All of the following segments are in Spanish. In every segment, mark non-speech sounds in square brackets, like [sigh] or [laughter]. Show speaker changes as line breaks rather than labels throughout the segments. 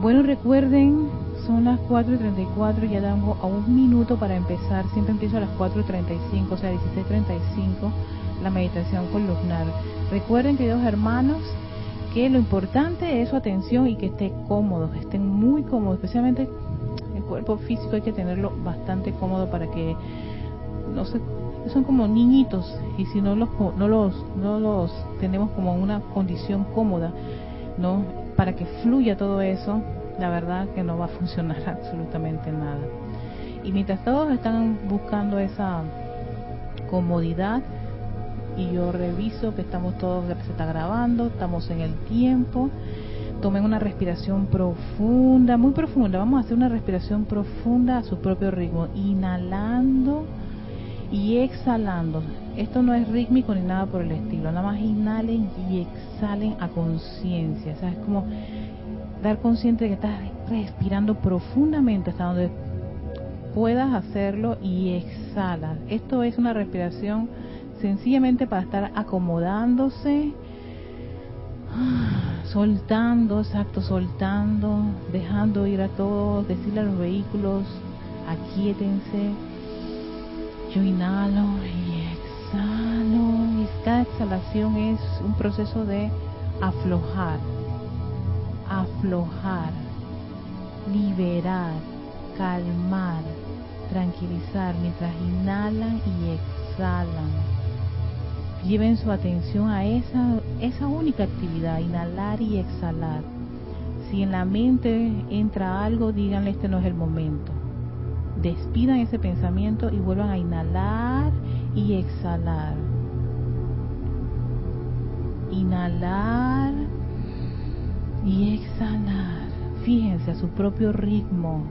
Bueno, recuerden, son las 4.34, ya damos a un minuto para empezar. Siempre empiezo a las 4.35, o sea, 16.35, la meditación columnar. Recuerden, queridos hermanos, que lo importante es su atención y que esté cómodo, que estén muy cómodos, especialmente el cuerpo físico hay que tenerlo bastante cómodo para que no se son como niñitos y si no los no los no los tenemos como una condición cómoda, ¿no? Para que fluya todo eso, la verdad que no va a funcionar [laughs] absolutamente nada. Y mientras todos están buscando esa comodidad, y yo reviso que estamos todos, se está grabando, estamos en el tiempo. Tomen una respiración profunda, muy profunda. Vamos a hacer una respiración profunda a su propio ritmo, inhalando y exhalando. Esto no es rítmico ni nada por el estilo, nada más inhalen y exhalen a conciencia. O sea, es como dar consciente de que estás respirando profundamente hasta donde puedas hacerlo y exhala. Esto es una respiración sencillamente para estar acomodándose, [sighs] soltando, exacto, soltando, dejando ir a todos, decirle a los vehículos, aquíétense. Yo inhalo y exhalo. Y cada exhalación es un proceso de aflojar, aflojar, liberar, calmar, tranquilizar mientras inhalan y exhalan lleven su atención a esa, esa única actividad, inhalar y exhalar. Si en la mente entra algo, díganle este no es el momento. Despidan ese pensamiento y vuelvan a inhalar y exhalar. Inhalar y exhalar. Fíjense a su propio ritmo.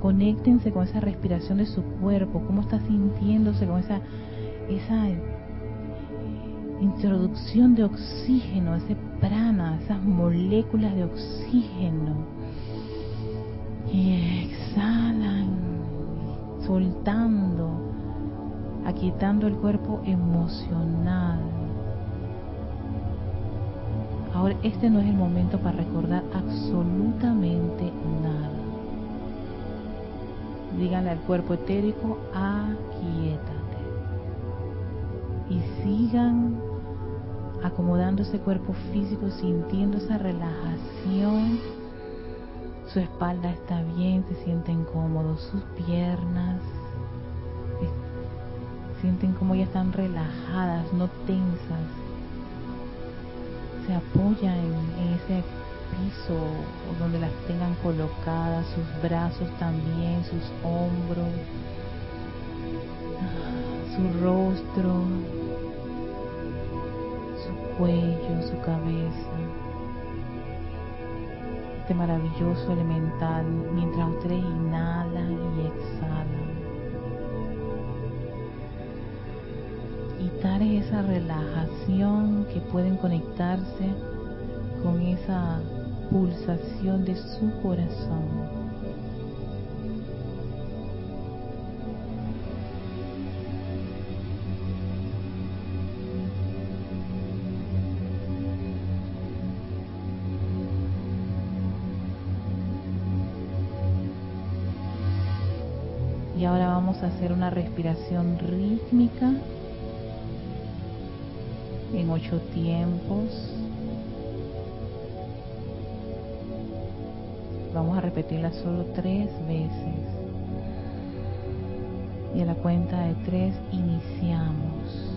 Conéctense con esa respiración de su cuerpo, cómo está sintiéndose con esa, esa introducción de oxígeno, ese prana, esas moléculas de oxígeno. Y exhalan, soltando, aquietando el cuerpo emocional. Ahora este no es el momento para recordar absolutamente nada. Díganle al cuerpo etérico, aquietate. Y sigan acomodando ese cuerpo físico, sintiendo esa relajación. Su espalda está bien, se sienten cómodos, sus piernas sienten como ya están relajadas, no tensas. Se apoyan en, ese piso donde las tengan colocadas, sus brazos también, sus hombros, su rostro, cuello, su cabeza, este maravilloso elemental, mientras ustedes inhalan y exhalan. Y dar esa relajación que pueden conectarse con esa pulsación de su corazón. Hacer una respiración rítmica en ocho tiempos. Vamos a repetirla solo tres veces. Y a la cuenta de tres iniciamos.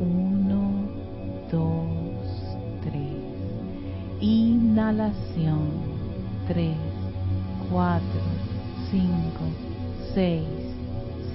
Uno, dos, tres. Inhalación. Tres, cuatro, cinco, seis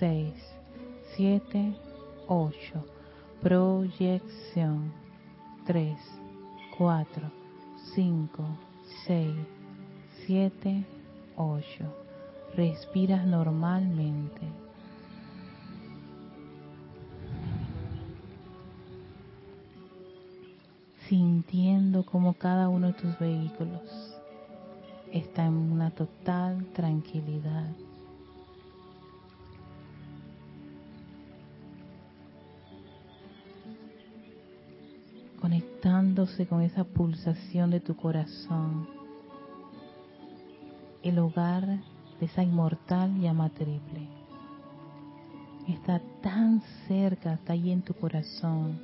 6, 7, 8, proyección, 3, 4, 5, 6, 7, 8. Respiras normalmente. Sintiendo como cada uno de tus vehículos está en una total tranquilidad. Conectándose con esa pulsación de tu corazón, el hogar de esa inmortal llama triple. Está tan cerca, está ahí en tu corazón,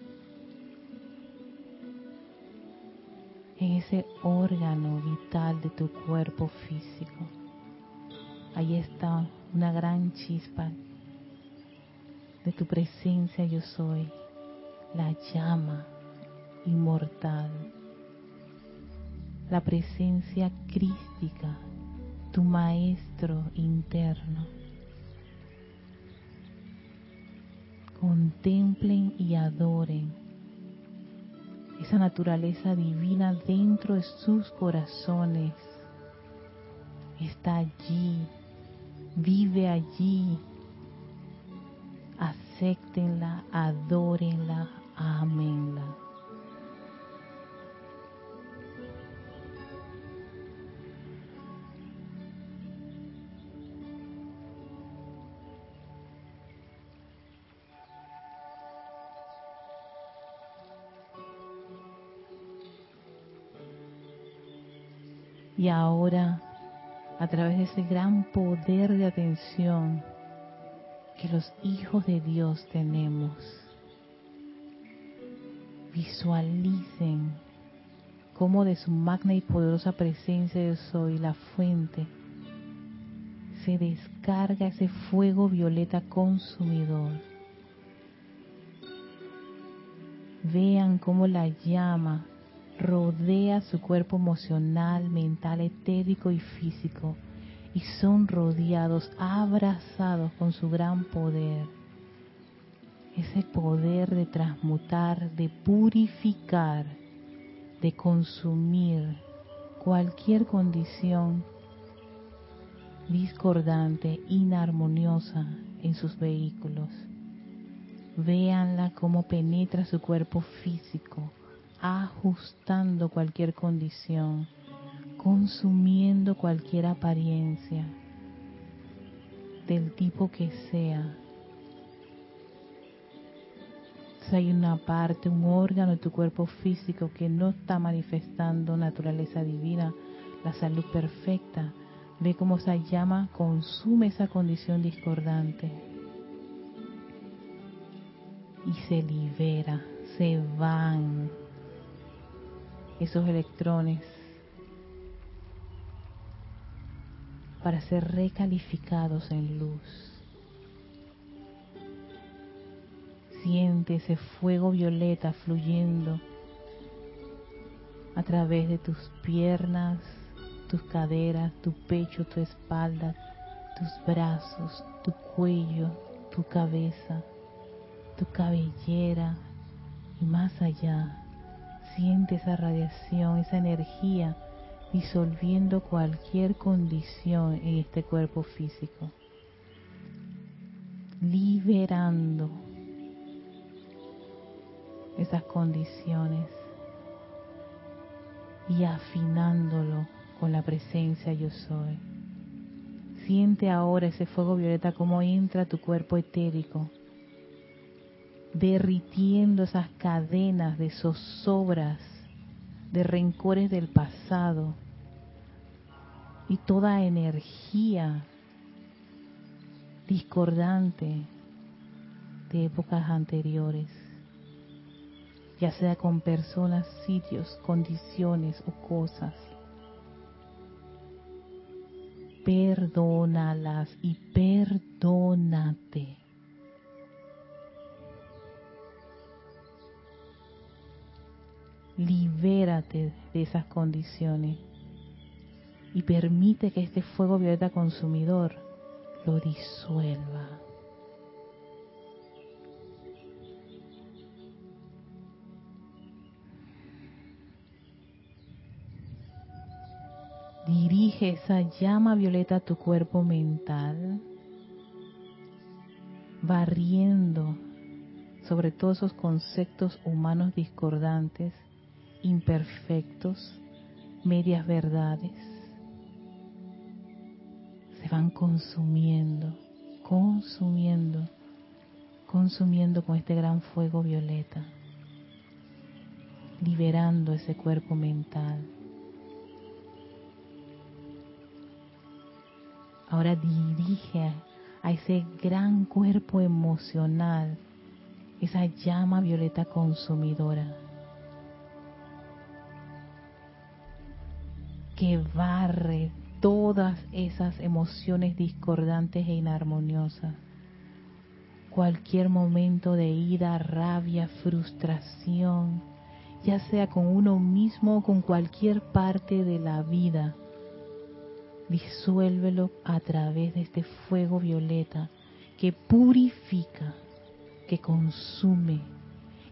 en ese órgano vital de tu cuerpo físico. Ahí está una gran chispa de tu presencia yo soy, la llama inmortal, la presencia crística, tu maestro interno. Contemplen y adoren esa naturaleza divina dentro de sus corazones. Está allí, vive allí. Acéptenla, adórenla, amenla. Y ahora, a través de ese gran poder de atención que los hijos de Dios tenemos, visualicen cómo de su magna y poderosa presencia yo soy la fuente, se descarga ese fuego violeta consumidor. Vean cómo la llama rodea su cuerpo emocional, mental, etérico y físico y son rodeados, abrazados con su gran poder. Ese poder de transmutar, de purificar, de consumir cualquier condición discordante, inarmoniosa en sus vehículos. Véanla cómo penetra su cuerpo físico, ajustando cualquier condición, consumiendo cualquier apariencia, del tipo que sea. Si hay una parte, un órgano de tu cuerpo físico que no está manifestando naturaleza divina, la salud perfecta, ve cómo esa llama consume esa condición discordante y se libera, se van esos electrones para ser recalificados en luz. Siente ese fuego violeta fluyendo a través de tus piernas, tus caderas, tu pecho, tu espalda, tus brazos, tu cuello, tu cabeza, tu cabellera y más allá Siente esa radiación, esa energía disolviendo cualquier condición en este cuerpo físico. Liberando esas condiciones y afinándolo con la presencia yo soy. Siente ahora ese fuego violeta como entra a tu cuerpo etérico, derritiendo esas cadenas de zozobras, de rencores del pasado y toda energía discordante de épocas anteriores, ya sea con personas, sitios, condiciones o cosas. Perdónalas y perdónate. Libérate de esas condiciones y permite que este fuego violeta consumidor lo disuelva. Dirige esa llama violeta a tu cuerpo mental, barriendo sobre todos esos conceptos humanos discordantes, imperfectos, medias verdades. Se van consumiendo, consumiendo, consumiendo con este gran fuego violeta, liberando ese cuerpo mental. Ahora dirige a ese gran cuerpo emocional, esa llama violeta consumidora, que barre todas esas emociones discordantes e inarmoniosas. Cualquier momento de ira, rabia, frustración, ya sea con uno mismo o con cualquier parte de la vida disuélvelo a través de este fuego violeta que purifica, que consume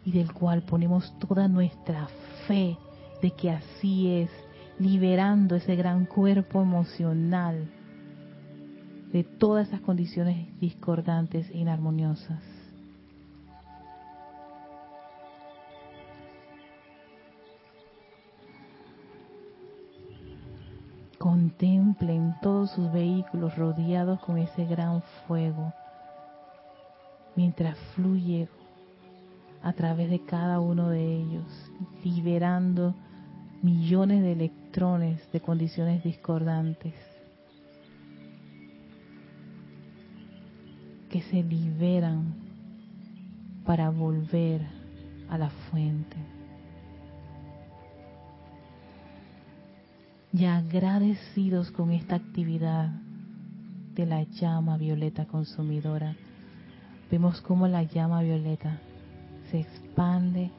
y del cual ponemos toda nuestra fe de que así es, liberando ese gran cuerpo emocional de todas esas condiciones discordantes e inarmoniosas. Contemplen todos sus vehículos rodeados con ese gran fuego, mientras fluye a través de cada uno de ellos, liberando millones de electrones de condiciones discordantes que se liberan para volver a la fuente. y agradecidos con esta actividad de la llama violeta consumidora, vemos cómo la llama violeta se expande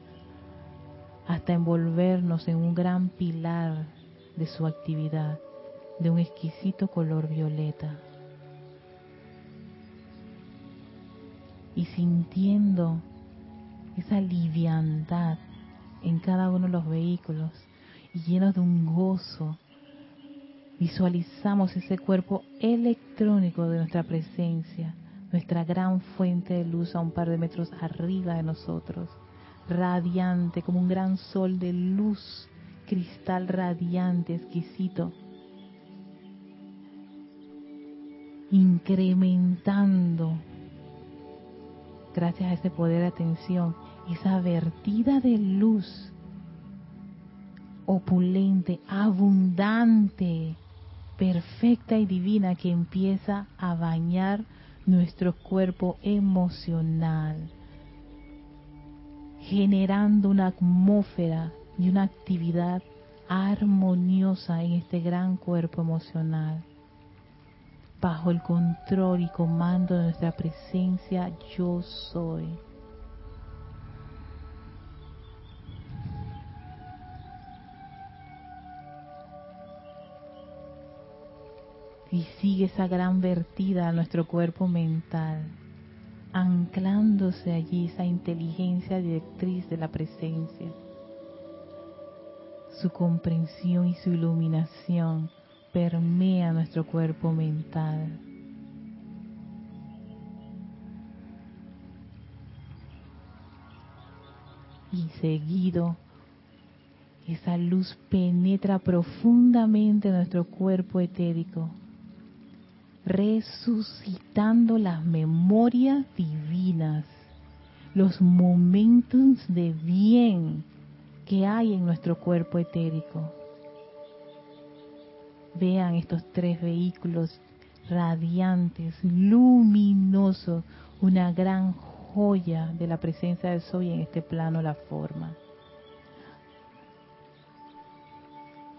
hasta envolvernos en un gran pilar de su actividad, de un exquisito color violeta. Y sintiendo esa liviandad en cada uno de los vehículos y llenos de un gozo Visualizamos ese cuerpo electrónico de nuestra presencia, nuestra gran fuente de luz a un par de metros arriba de nosotros, radiante como un gran sol de luz, cristal radiante, exquisito, incrementando, gracias a ese poder de atención, esa vertida de luz opulente, abundante, perfecta y divina que empieza a bañar nuestro cuerpo emocional, generando una atmósfera y una actividad armoniosa en este gran cuerpo emocional, bajo el control y comando de nuestra presencia yo soy. y sigue esa gran vertida a nuestro cuerpo mental, anclándose allí esa inteligencia directriz de la presencia. Su comprensión y su iluminación permea nuestro cuerpo mental. Y seguido Esa luz penetra profundamente nuestro cuerpo etérico, resucitando las memorias divinas, los momentos de bien que hay en nuestro cuerpo etérico. Vean estos tres vehículos radiantes, luminosos, una gran joya de la presencia del Soy en este plano, la forma.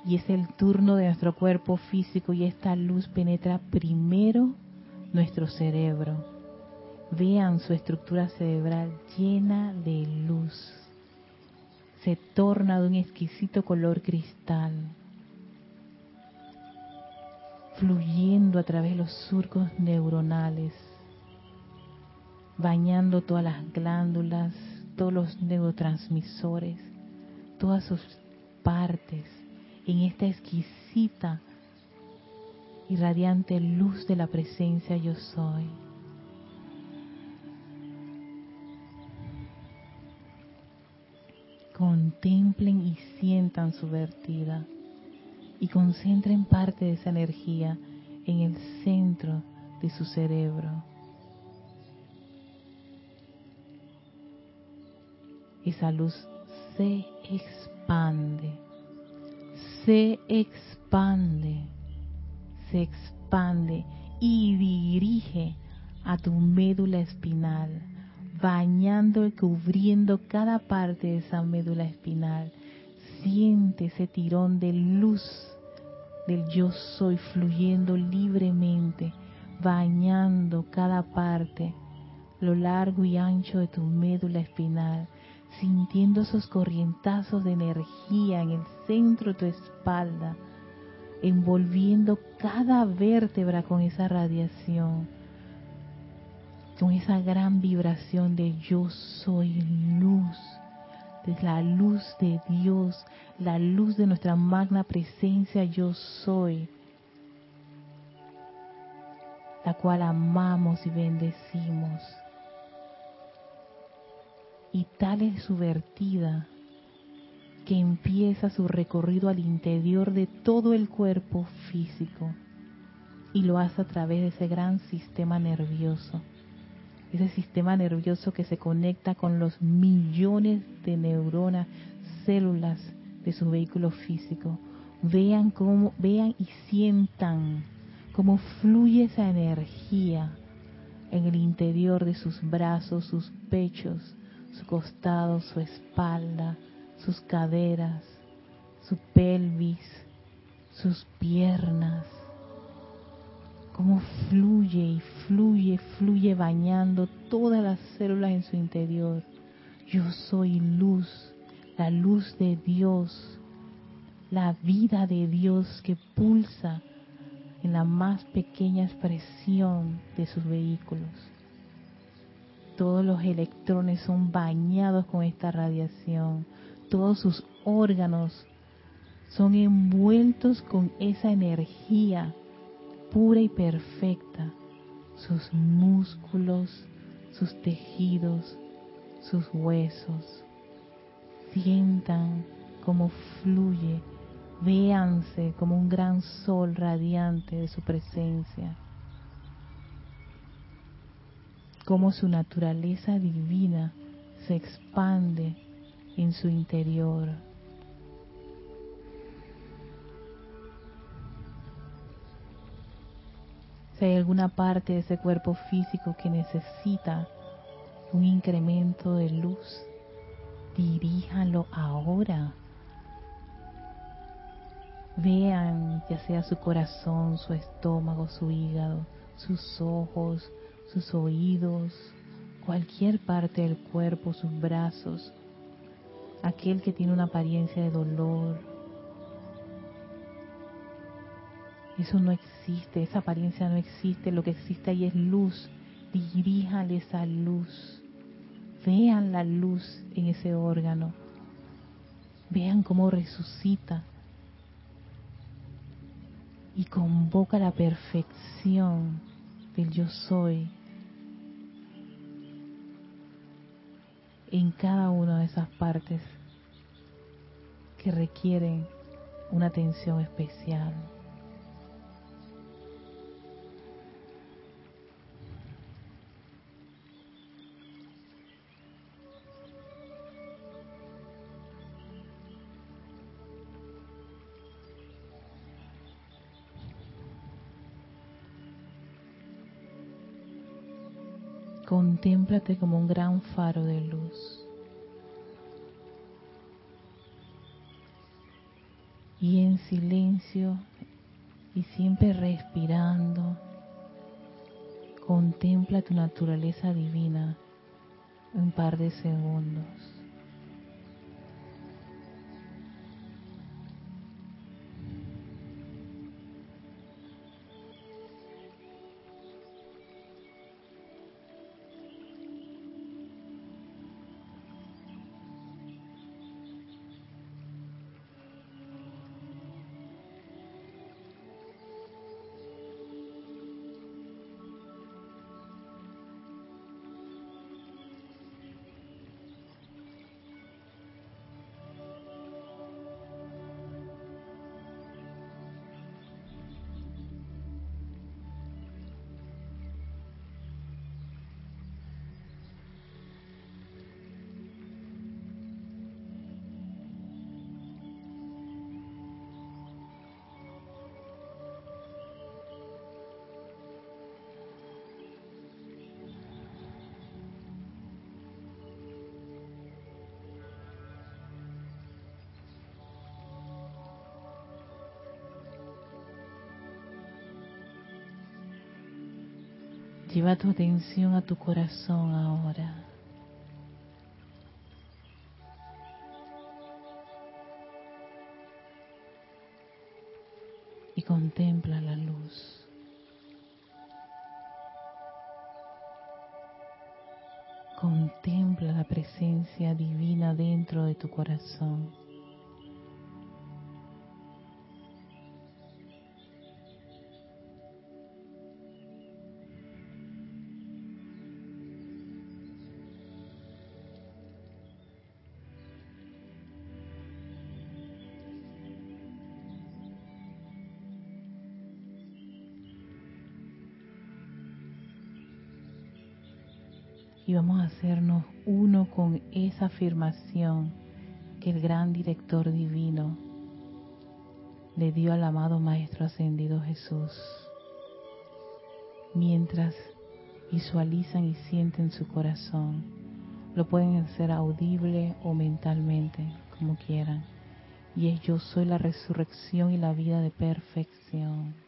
Y es el turno de nuestro cuerpo físico y esta luz penetra primero nuestro cerebro. Vean su estructura cerebral llena de luz. Se torna de un exquisito color cristal fluyendo a través de los surcos neuronales, bañando todas las glándulas, todos los neurotransmisores, todas sus partes en esta exquisita y radiante luz de la presencia yo soy. Contemplen y sientan su vertida y concentren parte de esa energía en el centro de su cerebro. Esa luz se expande, se expande, se expande y dirige a tu médula espinal, bañando y cubriendo cada parte de esa médula espinal. Siente ese tirón de luz del yo soy fluyendo libremente, bañando cada parte, lo largo y ancho de tu médula espinal, sintiendo esos corrientazos de energía en el centro de tu espalda, envolviendo cada vértebra con esa radiación, con esa gran vibración de yo soy luz es la luz de Dios, la luz de nuestra magna presencia yo soy, la cual amamos y bendecimos. Y tal es su vertida que empieza su recorrido al interior de todo el cuerpo físico y lo hace a través de ese gran sistema nervioso ese sistema nervioso que se conecta con los millones de neuronas, células de su vehículo físico. Vean cómo, vean y sientan cómo fluye esa energía en el interior de sus brazos, sus pechos, su costado, su espalda, sus caderas, su pelvis, sus piernas, cómo fluye y fluye, fluye bañando todas las células en su interior. Yo soy luz, la luz de Dios, la vida de Dios que pulsa en la más pequeña expresión de sus vehículos. Todos los electrones son bañados con esta radiación, todos sus órganos son envueltos con esa energía pura y perfecta, sus músculos, sus tejidos, sus huesos. Sientan cómo fluye, véanse como un gran sol radiante de su presencia, cómo su naturaleza divina se expande en su interior. Si hay alguna parte de ese cuerpo físico que necesita un incremento de luz, diríjanlo ahora. Vean ya sea su corazón, su estómago, su hígado, sus ojos, sus oídos, cualquier parte del cuerpo, sus brazos, aquel que tiene una apariencia de dolor, Eso no existe, esa apariencia no existe, lo que existe ahí es luz. Diríjale esa luz. Vean la luz en ese órgano. Vean cómo resucita y convoca la perfección del yo soy en cada una de esas partes que requieren una atención especial. Contémplate como un gran faro de luz. Y en silencio y siempre respirando, contempla tu naturaleza divina un par de segundos. Lleva tu atención a tu corazón ahora. Y contempla la luz. Contempla la presencia divina dentro de tu corazón. Vamos a hacernos uno con esa afirmación que el gran director divino le dio al amado Maestro Ascendido Jesús. Mientras visualizan y sienten su corazón, lo pueden hacer audible o mentalmente, como quieran. Y es yo soy la resurrección y la vida de perfección.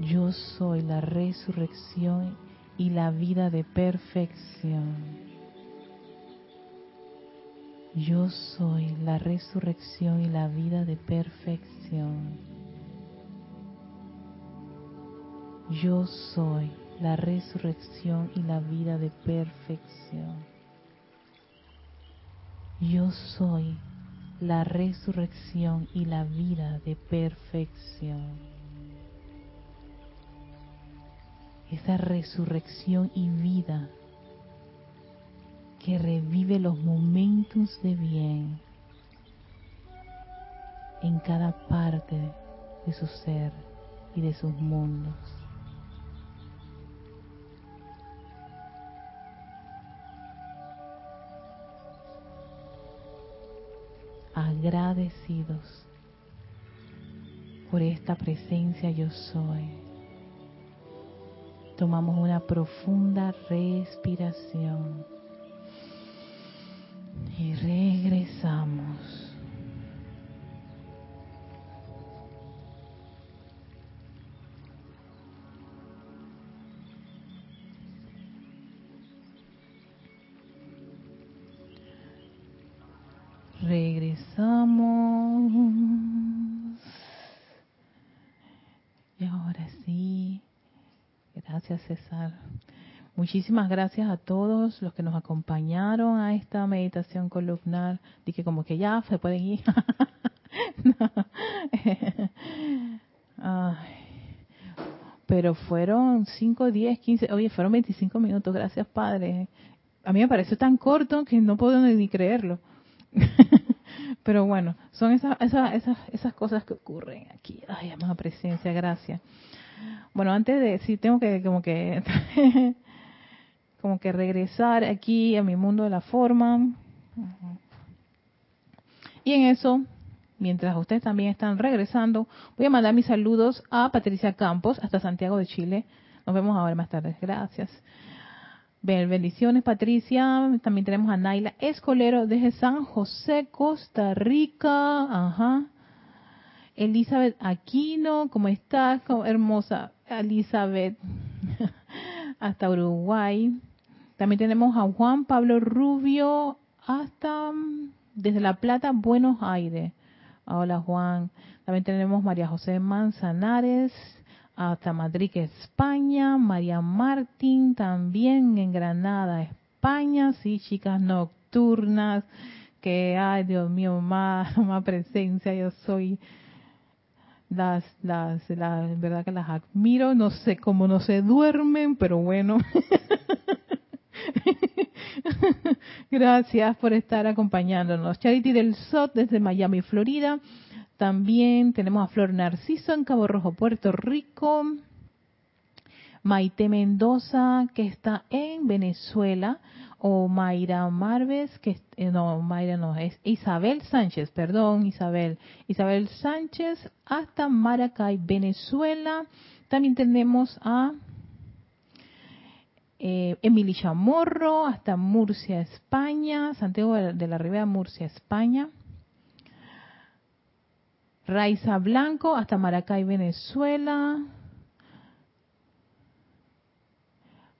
Yo soy la resurrección y la vida de perfección. Yo soy la resurrección y la vida de perfección. Yo soy la resurrección y la vida de perfección. Yo soy la resurrección y la vida de perfección. Esa resurrección y vida que revive los momentos de bien en cada parte de su ser y de sus mundos. Agradecidos por esta presencia yo soy Tomamos una profunda respiración y regresamos. Muchísimas gracias a todos los que nos acompañaron a esta meditación columnar. Dije como que ya se pueden ir. [laughs] [laughs] pero fueron 5, 10, 15, oye, fueron 25 minutos, gracias Padre. A mí me pareció tan corto que no puedo ni creerlo. [laughs] pero bueno, son esas, esas, esas, cosas que ocurren aquí. Ay, amada presencia, gracias. Bueno, antes de, sí, tengo que como que como que regresar aquí a mi mundo de la forma. Y en eso, mientras ustedes también están regresando, voy a mandar mis saludos a Patricia Campos hasta Santiago de Chile. Nos vemos ahora más tarde. Gracias. Bendiciones, Patricia. También tenemos a Naila Escolero desde San José, Costa Rica. Ajá. Elizabeth Aquino, ¿cómo estás? Hermosa Elizabeth. [laughs] hasta Uruguay. También tenemos a Juan Pablo Rubio hasta mm, desde La Plata, Buenos Aires. Hola Juan. También tenemos María José Manzanares hasta Madrid, España. María Martín también en Granada, España. Sí, chicas nocturnas. Que, ay Dios mío, más, [laughs] más presencia. Yo soy las, las, las, verdad que las admiro, no sé cómo no se duermen, pero bueno. [laughs] [laughs] Gracias por estar acompañándonos. Charity del SOT desde Miami, Florida. También tenemos a Flor Narciso en Cabo Rojo, Puerto Rico. Maite Mendoza, que está en Venezuela. O Mayra Marves, que eh, no, Mayra no, es Isabel Sánchez, perdón, Isabel. Isabel Sánchez hasta Maracay, Venezuela. También tenemos a eh, Emily Chamorro hasta Murcia, España, Santiago de la Ribera, Murcia, España. Raiza Blanco hasta Maracay, Venezuela.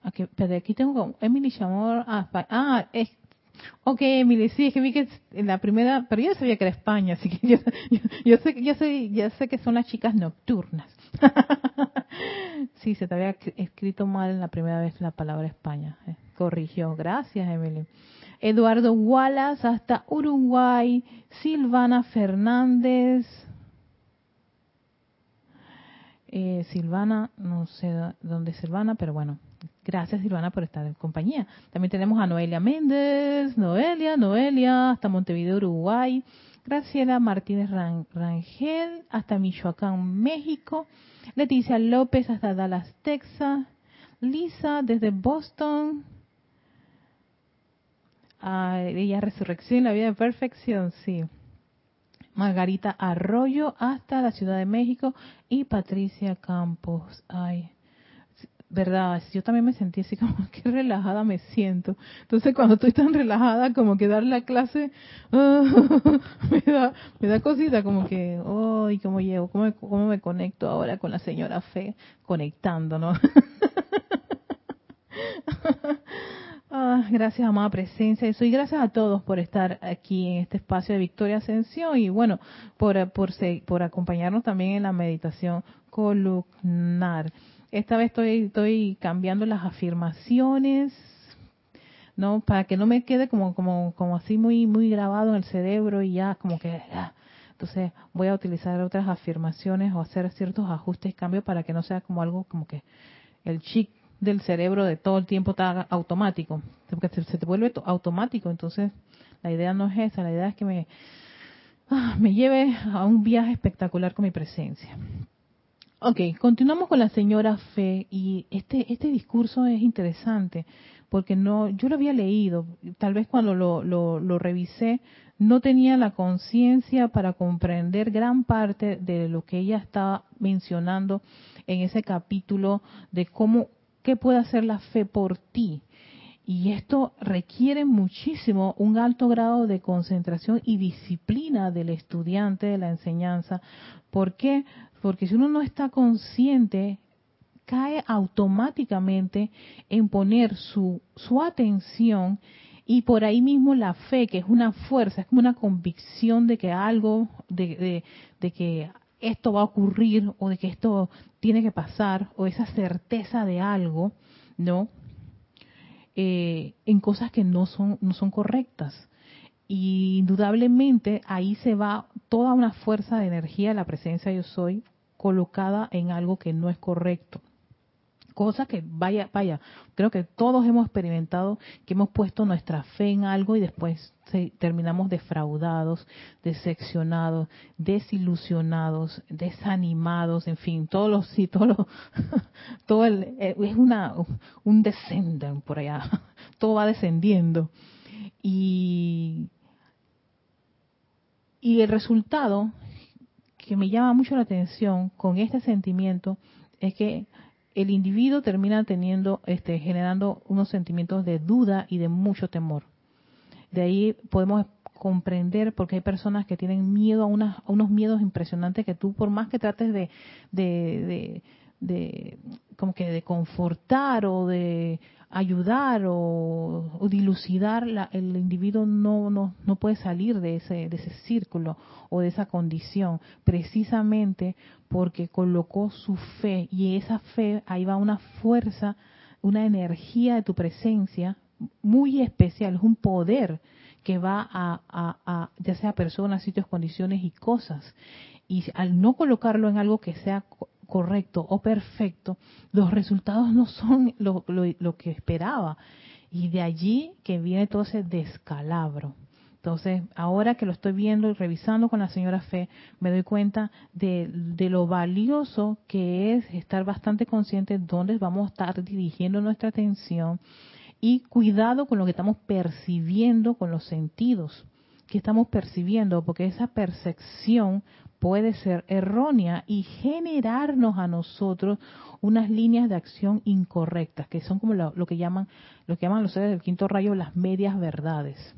Aquí, aquí tengo Emily Chamorro. Ah, ah es, ok, Emily, sí, es que vi que en la primera, pero yo sabía que era España, así que [laughs] yo, yo, sé, yo, sé, ya sé que son las chicas nocturnas. [laughs] sí, se te había escrito mal en la primera vez la palabra España. Eh, corrigió. Gracias, Emily. Eduardo Wallace hasta Uruguay. Silvana Fernández. Eh, Silvana, no sé dónde es Silvana, pero bueno, gracias Silvana por estar en compañía. También tenemos a Noelia Méndez, Noelia, Noelia, hasta Montevideo, Uruguay. Graciela Martínez Rangel, hasta Michoacán, México. Leticia López, hasta Dallas, Texas. Lisa, desde Boston. Ah, ella Resurrección, la vida de perfección, sí. Margarita Arroyo, hasta la Ciudad de México. Y Patricia Campos. Ay, verdad, yo también me sentí así como [laughs] que relajada me siento. Entonces cuando estoy tan relajada como que dar la clase [laughs] me da me da cosita como que, ay, cómo llego, cómo, cómo me conecto ahora con la señora Fe conectando, ¿no? [laughs] Ah, gracias, amada presencia. Y soy gracias a todos por estar aquí en este espacio de Victoria Ascensión y bueno, por, por, por acompañarnos también en la meditación columnar. Esta vez estoy, estoy cambiando las afirmaciones, ¿no? Para que no me quede como, como, como así muy, muy grabado en el cerebro y ya como que... Ah. Entonces voy a utilizar otras afirmaciones o hacer ciertos ajustes y cambios para que no sea como algo como que el chip del cerebro de todo el tiempo está automático, porque se, te vuelve automático, entonces la idea no es esa, la idea es que me, ah, me lleve a un viaje espectacular con mi presencia. Ok, continuamos con la señora Fe y este este discurso es interesante porque no yo lo había leído, tal vez cuando lo, lo, revisé no tenía la conciencia para comprender gran parte de lo que ella estaba mencionando en ese capítulo de cómo qué puede hacer la fe por ti. Y esto requiere muchísimo un alto grado de concentración y disciplina del estudiante de la enseñanza. ¿Por qué? Porque si uno no está consciente, cae automáticamente en poner su, su atención y por ahí mismo la fe, que es una fuerza, es como una convicción de que algo, de, de, que esto va a ocurrir o de que esto tiene que pasar o esa certeza de algo, ¿no? Eh, en cosas que no son, no son correctas. Y indudablemente ahí se va toda una fuerza de energía de la presencia yo soy colocada en algo que no es correcto. Cosa que vaya, vaya, creo que todos hemos experimentado que hemos puesto nuestra fe en algo y después terminamos defraudados, decepcionados, desilusionados, desanimados, en fin, todos los sí, todo, [laughs] todo el, eh, es una un descenden por allá, [laughs] todo va descendiendo y y el resultado que me llama mucho la atención con este sentimiento es que el individuo termina teniendo, este, generando unos sentimientos de duda y de mucho temor. De ahí podemos comprender porque hay personas que tienen miedo a, unos miedos impresionantes que tú por más que trates de, de, de, como que de confortar o de ayudar o, dilucidar, el individuo no, no, no puede salir de ese, de ese círculo o de esa condición, precisamente porque colocó su fe y esa fe, ahí va una fuerza, una energía de tu presencia muy especial, es un poder que va a, a, a ya sea personas, sitios, condiciones y cosas. Y al no colocarlo en algo que sea correcto o perfecto, los resultados no son lo, lo, que esperaba. Y de allí que viene todo ese descalabro. Entonces, ahora que lo estoy viendo y revisando con la señora Fe, me doy cuenta de, de, lo valioso que es estar bastante consciente de dónde vamos a estar dirigiendo nuestra atención y cuidado con lo que estamos percibiendo con los sentidos, que estamos percibiendo, porque esa percepción puede ser errónea y generarnos a nosotros unas líneas de acción incorrectas, que son como lo, que llaman, lo que llaman los seres del quinto rayo las medias verdades.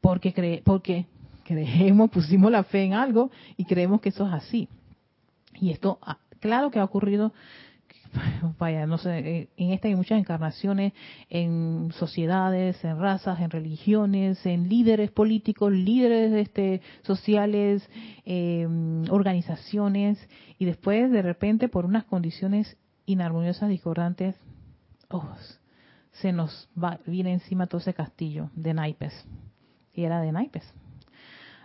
Porque, cre, porque creemos, pusimos la fe en algo y creemos que eso es así. Y esto, ah, claro que ha ocurrido [laughs] vaya, no sé, eh, en esta hay muchas encarnaciones en sociedades, en razas, en religiones, en líderes políticos, líderes este, sociales, em, organizaciones, y después de repente por unas condiciones inarmoniosas, discordantes, oh, se nos va, viene encima todo ese castillo de naipes. Y era de naipes.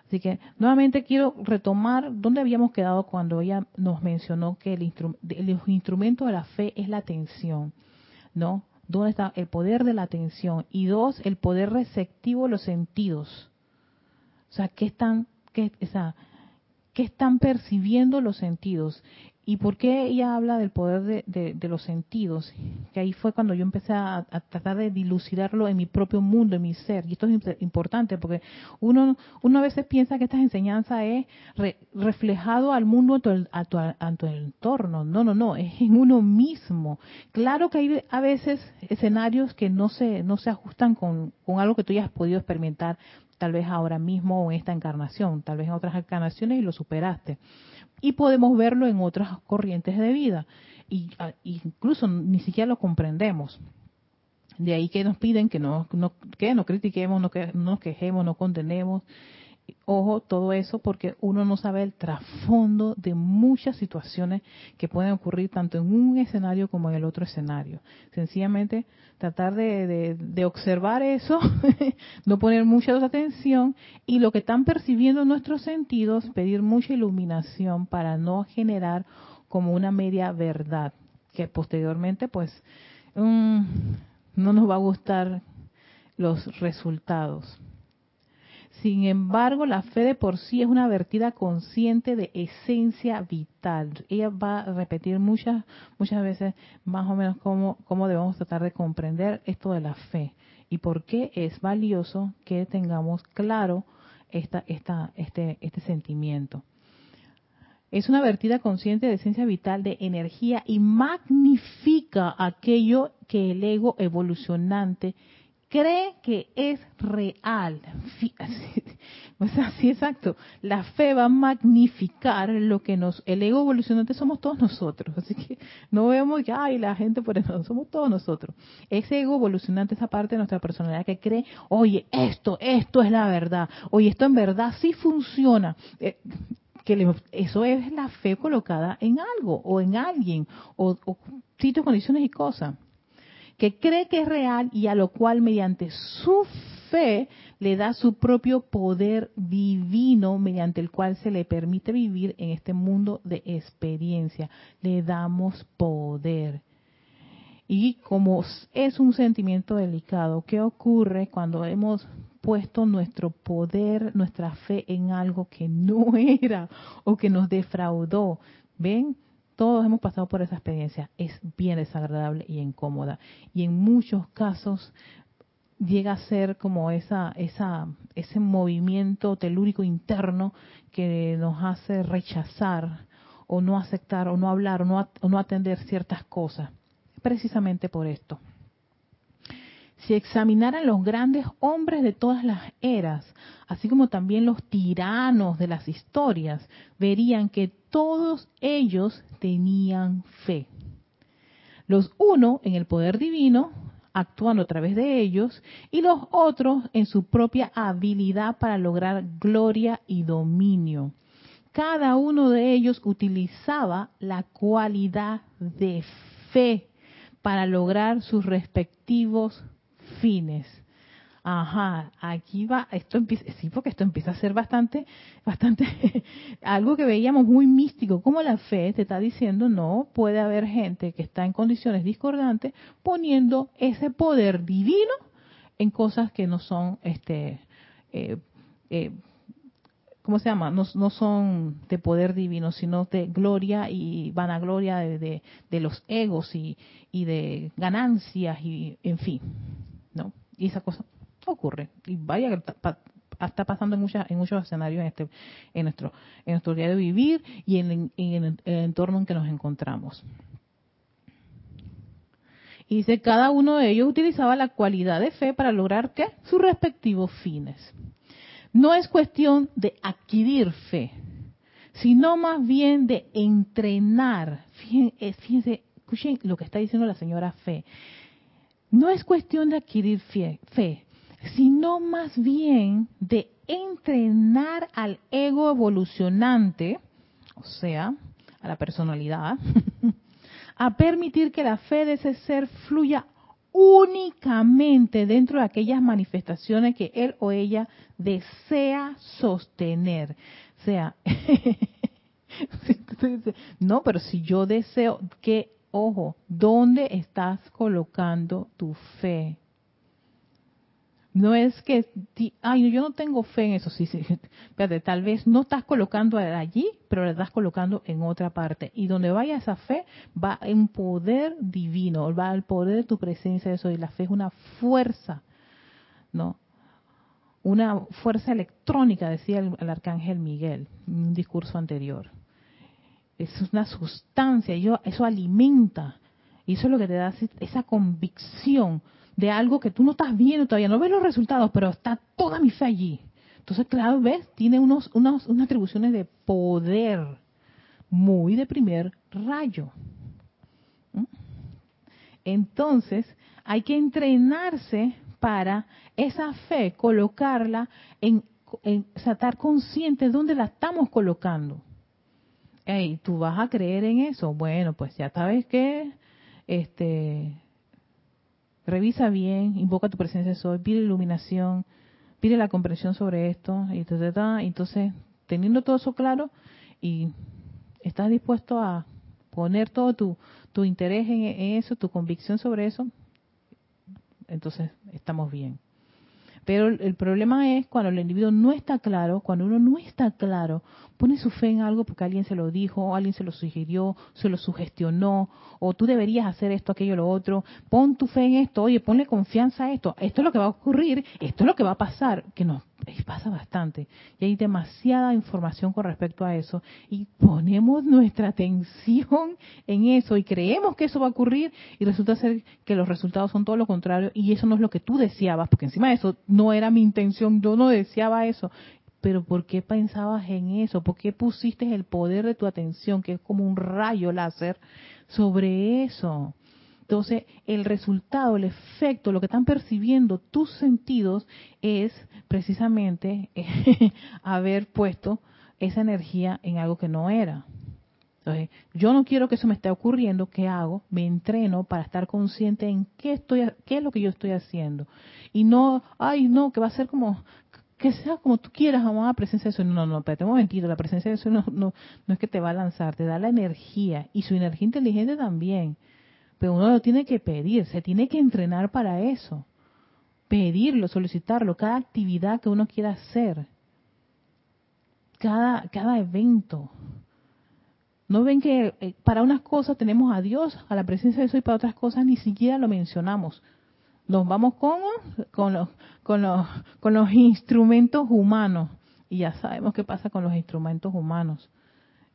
Así que nuevamente quiero retomar dónde habíamos quedado cuando ella nos mencionó que el, los instrumentos de la fe es la atención, ¿no? ¿Dónde está el poder de la atención? Y dos, el poder receptivo de los sentidos. O sea, ¿qué están, qué, o sea, ¿qué están percibiendo los sentidos? ¿Y por qué ella habla del poder de, los sentidos? Que ahí fue cuando yo empecé a, tratar de dilucidarlo en mi propio mundo, en mi ser. Y esto es importante porque uno, uno a veces piensa que esta enseñanza es reflejado al mundo, a tu, a, tu, entorno. No, no, no, es en uno mismo. Claro que hay a veces escenarios que no se, no se ajustan con, con algo que tú ya has podido experimentar, tal vez ahora mismo o en esta encarnación, tal vez en otras encarnaciones y lo superaste y podemos verlo en otras corrientes de vida y incluso ni siquiera lo comprendemos. De ahí que nos piden que no, no que no critiquemos, no, que, no nos quejemos, no condenemos, Ojo, todo eso porque uno no sabe el trasfondo de muchas situaciones que pueden ocurrir tanto en un escenario como en el otro escenario. Sencillamente tratar de, observar eso, [laughs] no poner mucha atención y lo que están percibiendo nuestros sentidos, pedir mucha iluminación para no generar como una media verdad, que posteriormente pues mm, no nos va a gustar los resultados. Sin embargo, la fe de por sí es una vertida consciente de esencia vital. Ella va a repetir muchas, muchas veces más o menos cómo, cómo debemos tratar de comprender esto de la fe y por qué es valioso que tengamos claro esta, esta, este, este sentimiento. Es una vertida consciente de esencia vital de energía y magnifica aquello que el ego evolucionante cree que es real. O sea, sí, exacto. La fe va a magnificar lo que nos, el ego evolucionante somos todos nosotros. Así que no vemos que, ay, la gente por eso, [laughs] somos todos nosotros. Ese ego evolucionante, esa parte de nuestra personalidad que cree, oye, esto, esto es la verdad. Oye, esto en verdad sí funciona. Eh, que eso es la fe colocada en algo o en alguien o, o sitios, condiciones y cosas que cree que es real y a lo cual mediante su fe le da su propio poder divino mediante el cual se le permite vivir en este mundo de experiencia. Le damos poder. Y como es un sentimiento delicado, ¿qué ocurre cuando hemos puesto nuestro poder, nuestra fe en algo que no [laughs] era o que nos defraudó? ¿Ven? Todos hemos pasado por esa experiencia. Es bien desagradable y incómoda. Y en muchos casos llega a ser como esa, esa, ese movimiento telúrico interno que nos hace rechazar o no aceptar o no hablar o no, o no atender ciertas cosas. Precisamente por esto. Si examinaran los grandes hombres de todas las eras, así como también los tiranos de las historias, verían que todos ellos tenían fe. Los uno en el poder divino, actuando a través de ellos, y los otros en su propia habilidad para lograr gloria y dominio. Cada uno de ellos utilizaba la cualidad de fe para lograr sus respectivos fines. Ajá, aquí va, esto empieza, sí, porque esto empieza a ser bastante, bastante, [laughs] algo que veíamos muy místico, como la fe te está diciendo, no, puede haber gente que está en condiciones discordantes poniendo ese poder divino en cosas que no son, este, eh, eh, ¿cómo se llama? No, no, son de poder divino, sino de gloria y vanagloria de, de, los egos y, y de ganancias y, en fin, ¿no? Y esa cosa ocurre. Y vaya que está, pasando en, muchas, en muchos escenarios en, este, en, nuestro, en nuestro día de vivir y en, el, entorno en que nos encontramos. Y dice, cada uno de ellos utilizaba la cualidad de fe para lograr ¿qué? sus respectivos fines. No es cuestión de adquirir fe, sino más bien de entrenar. Eh, fíjense, escuchen lo que está diciendo la señora Fe. No es cuestión de adquirir fe, sino más bien de entrenar al ego evolucionante, o sea, a la personalidad, [laughs] a permitir que la fe de ese ser fluya únicamente dentro de aquellas manifestaciones que él o ella desea sostener. O sea, [laughs] no, pero si yo deseo que, ojo, ¿dónde estás colocando tu fe? No es que, ay, yo no tengo fe en eso, sí, sí, [laughs] tal vez no estás colocando allí, pero la estás colocando en otra parte. Y donde vaya esa fe, va en poder divino, va al poder de tu presencia, eso, y la fe es una fuerza, ¿no? Una fuerza electrónica, decía el, arcángel Miguel en un discurso anterior. Es una sustancia, y eso alimenta, y eso es lo que te da esa convicción de algo que tú no estás viendo todavía, no ves los resultados, pero está toda mi fe allí. Entonces, claro, ves, tiene unos, unas atribuciones de poder muy de primer rayo. ¿Mm? Entonces, hay que entrenarse para esa fe, colocarla en, estar consciente de dónde la estamos colocando. Hey, tú vas a creer en eso. Bueno, pues ya sabes que este revisa bien, invoca tu presencia de soy, pide iluminación, pide la comprensión sobre esto, y entonces, teniendo todo eso claro, y estás dispuesto a poner todo tu, tu interés en, eso, tu convicción sobre eso, entonces estamos bien. Pero el problema es cuando el individuo no está claro, cuando uno no está claro, pone su fe en algo porque alguien se lo dijo, alguien se lo sugirió, se lo sugestionó, o tú deberías hacer esto, aquello, lo otro. Pon tu fe en esto, oye, ponle confianza a esto. Esto es lo que va a ocurrir, esto es lo que va a pasar, que nos pasa bastante. Y hay demasiada información con respecto a eso. Y ponemos nuestra atención en eso y creemos que eso va a ocurrir y resulta ser que los resultados son todo lo contrario y eso no es lo que tú deseabas, porque encima de eso no era mi intención, yo no deseaba eso. Pero ¿por qué pensabas en eso? ¿Por qué pusiste el poder de tu atención, que es como un rayo láser, sobre eso? Entonces, el resultado, el efecto, lo que están percibiendo tus sentidos es precisamente [laughs] haber puesto esa energía en algo que no era. Entonces, yo no quiero que eso me esté ocurriendo, ¿qué hago? Me entreno para estar consciente en qué estoy, qué es lo que yo estoy haciendo. Y no, ay, no, que va a ser como, que sea como tú quieras, la presencia de eso. No, no, espérate un momentito, la presencia de eso no, no, no es que te va a lanzar, te da la energía y su energía inteligente también pero uno lo tiene que pedir, se tiene que entrenar para eso. Pedirlo, solicitarlo, cada actividad que uno quiera hacer, cada, cada evento. ¿No ven que eh, para unas cosas tenemos a Dios, a la presencia de eso y para otras cosas ni siquiera lo mencionamos? Nos vamos con, con, los, con, los, con los instrumentos humanos. Y ya sabemos qué pasa con los instrumentos humanos.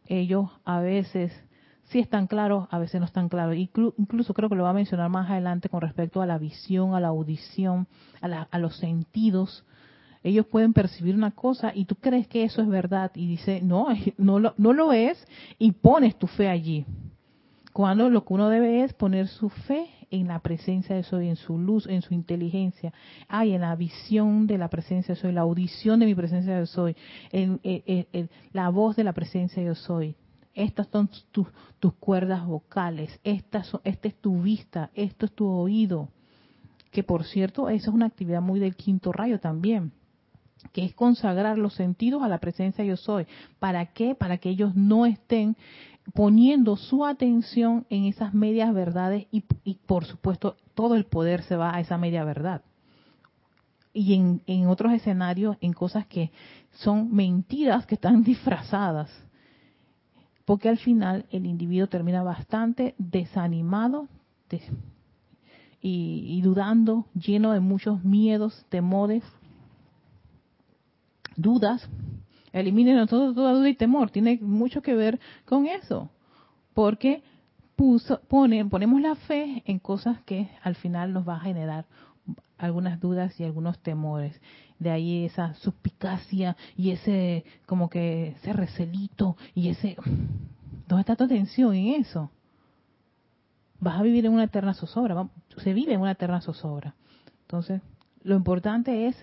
Ellos a veces sí están claros, a veces no están claros. Incluso creo que lo va a mencionar más adelante con respecto a la visión, a la audición, a, a los sentidos ellos pueden percibir una cosa y tú crees que eso es verdad y dice, no, [laughs] no lo, no lo es y pones tu fe allí. Cuando lo que uno debe es poner su fe en la presencia de soy, en su luz, en su inteligencia, hay en la visión de la presencia de soy, la audición de mi presencia de soy, en, la voz de la presencia de soy. Estas son tus, tus cuerdas vocales, esta es tu vista, esto es tu oído. Que por cierto, esa es una actividad muy del quinto rayo también que es consagrar los sentidos a la presencia yo soy. ¿Para qué? Para que ellos no estén poniendo su atención en esas medias verdades y, por supuesto todo el poder se va a esa media verdad. Y en, en otros escenarios, en cosas que son mentiras que están [laughs] disfrazadas. Porque al final el individuo termina bastante desanimado y, dudando, lleno de muchos miedos, temores, dudas, eliminen toda duda y temor. Tiene mucho que ver con eso, porque puso, pone, ponemos la fe en cosas que al final nos va a generar algunas dudas y algunos temores. De ahí esa suspicacia y ese como que ese recelito y ese ¿dónde está tu atención en eso? Vas a vivir en una eterna zozobra, se vive en una eterna zozobra. Entonces, lo importante es